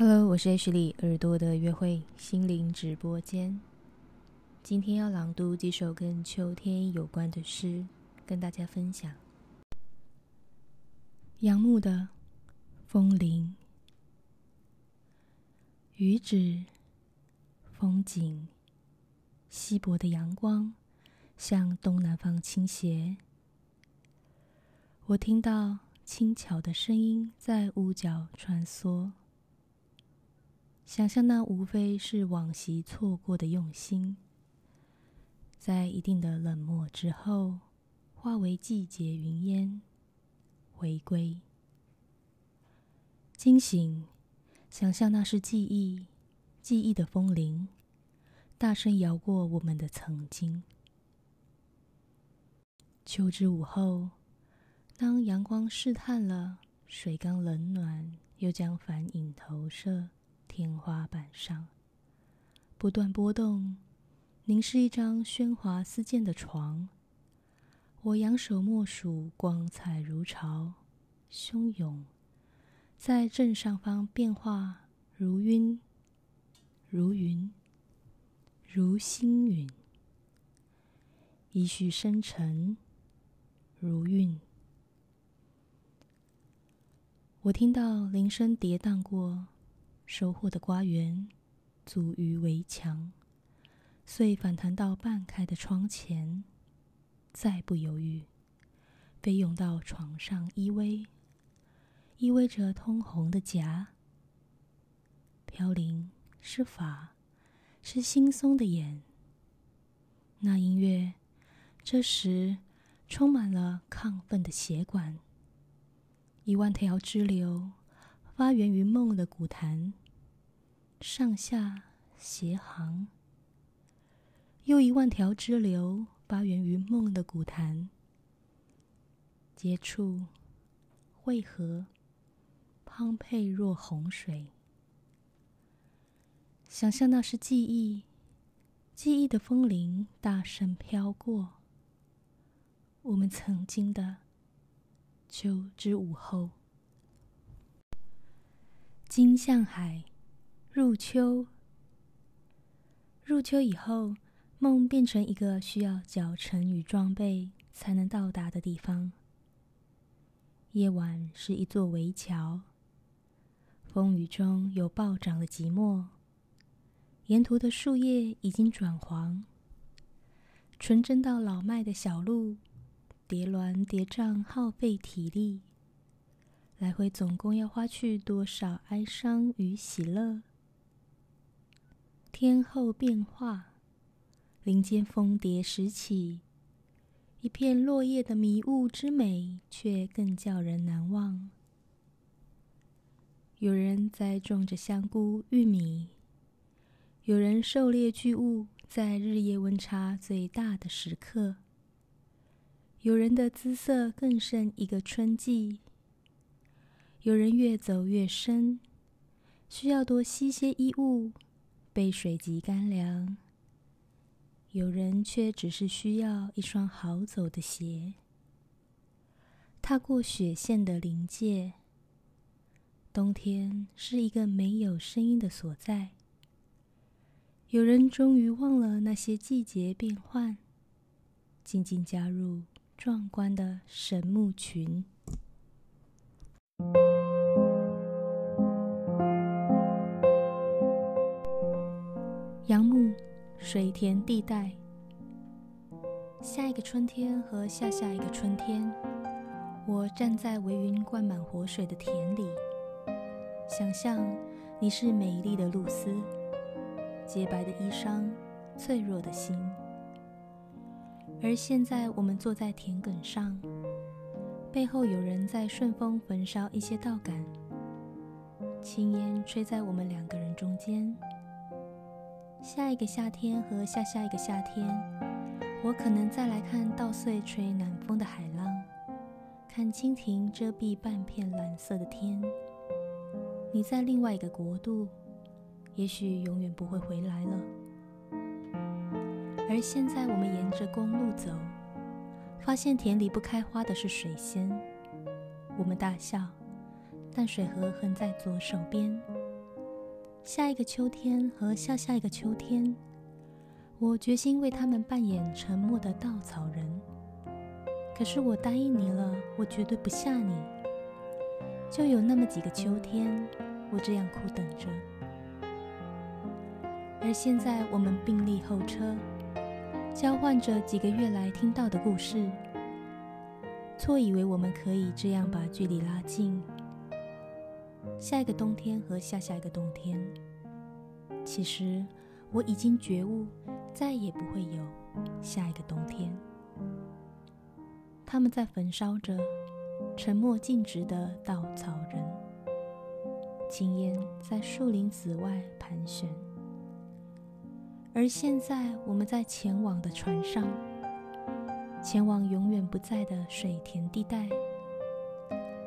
Hello，我是 H 里耳朵的约会心灵直播间。今天要朗读几首跟秋天有关的诗，跟大家分享。杨牧的《风铃》，雨止，风景，稀薄的阳光向东南方倾斜。我听到轻巧的声音在屋角穿梭。想象那无非是往昔错过的用心，在一定的冷漠之后，化为季节云烟，回归。惊醒，想象那是记忆，记忆的风铃，大声摇过我们的曾经。秋之午后，当阳光试探了水缸冷暖，又将反影投射。天花板上不断波动，凝视一张喧哗似溅的床。我仰首默数，光彩如潮，汹涌在正上方变化，如晕，如云，如星云，一续深沉，如韵。我听到铃声跌宕过。收获的瓜园，阻于围墙，遂反弹到半开的窗前，再不犹豫，飞涌到床上依偎，依偎着通红的颊。飘零是法，是惺忪的眼。那音乐，这时充满了亢奋的血管，一万条支流。发源于梦的古坛，上下斜行；又一万条支流发源于梦的古坛，接触汇合，滂沛若洪水。想象那是记忆，记忆的风铃大声飘过我们曾经的秋之午后。金向海，入秋。入秋以后，梦变成一个需要脚程与装备才能到达的地方。夜晚是一座围桥，风雨中有暴涨的寂寞。沿途的树叶已经转黄，纯真到老迈的小路，叠峦叠嶂，耗费体力。来回总共要花去多少哀伤与喜乐？天后变化，林间蜂蝶时起，一片落叶的迷雾之美，却更叫人难忘。有人在种着香菇、玉米，有人狩猎巨物，在日夜温差最大的时刻，有人的姿色更胜一个春季。有人越走越深，需要多吸些衣物，被水及干凉；有人却只是需要一双好走的鞋，踏过雪线的临界。冬天是一个没有声音的所在。有人终于忘了那些季节变换，静静加入壮观的神木群。杨木，水田地带。下一个春天和下下一个春天，我站在微云灌满活水的田里，想象你是美丽的露丝，洁白的衣裳，脆弱的心。而现在，我们坐在田埂上。背后有人在顺风焚烧一些稻杆，青烟吹在我们两个人中间。下一个夏天和下下一个夏天，我可能再来看稻穗吹南风的海浪，看蜻蜓遮蔽半片蓝色的天。你在另外一个国度，也许永远不会回来了。而现在，我们沿着公路走。发现田里不开花的是水仙，我们大笑。淡水河横在左手边，下一个秋天和下下一个秋天，我决心为他们扮演沉默的稻草人。可是我答应你了，我绝对不吓你。就有那么几个秋天，我这样苦等着。而现在，我们并立后车，交换着几个月来听到的故事，错以为我们可以这样把距离拉近。下一个冬天和下下一个冬天，其实我已经觉悟，再也不会有下一个冬天。他们在焚烧着沉默静止的稻草人，青烟在树林子外盘旋。而现在，我们在前往的船上，前往永远不在的水田地带，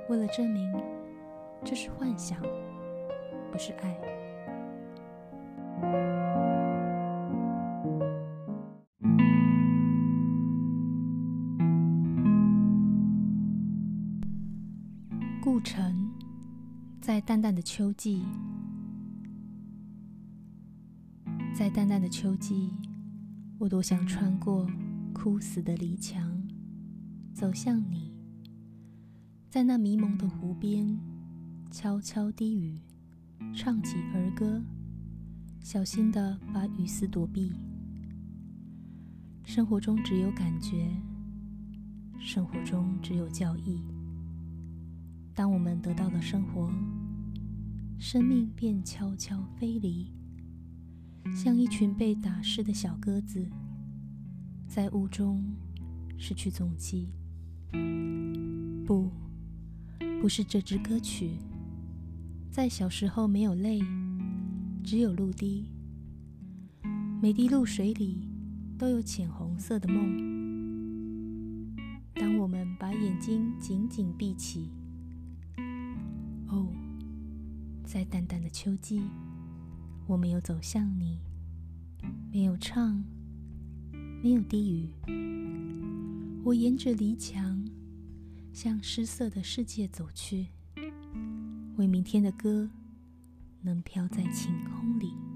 为了证明这是幻想，不是爱。故城，在淡淡的秋季。在淡淡的秋季，我多想穿过枯死的篱墙，走向你。在那迷蒙的湖边，悄悄低语，唱起儿歌，小心的把雨丝躲避。生活中只有感觉，生活中只有教义。当我们得到了生活，生命便悄悄飞离。像一群被打湿的小鸽子，在雾中失去踪迹。不，不是这支歌曲。在小时候没有泪，只有露滴。每滴露水里都有浅红色的梦。当我们把眼睛紧紧闭起，哦，在淡淡的秋季。我没有走向你，没有唱，没有低语。我沿着篱墙，向失色的世界走去，为明天的歌能飘在晴空里。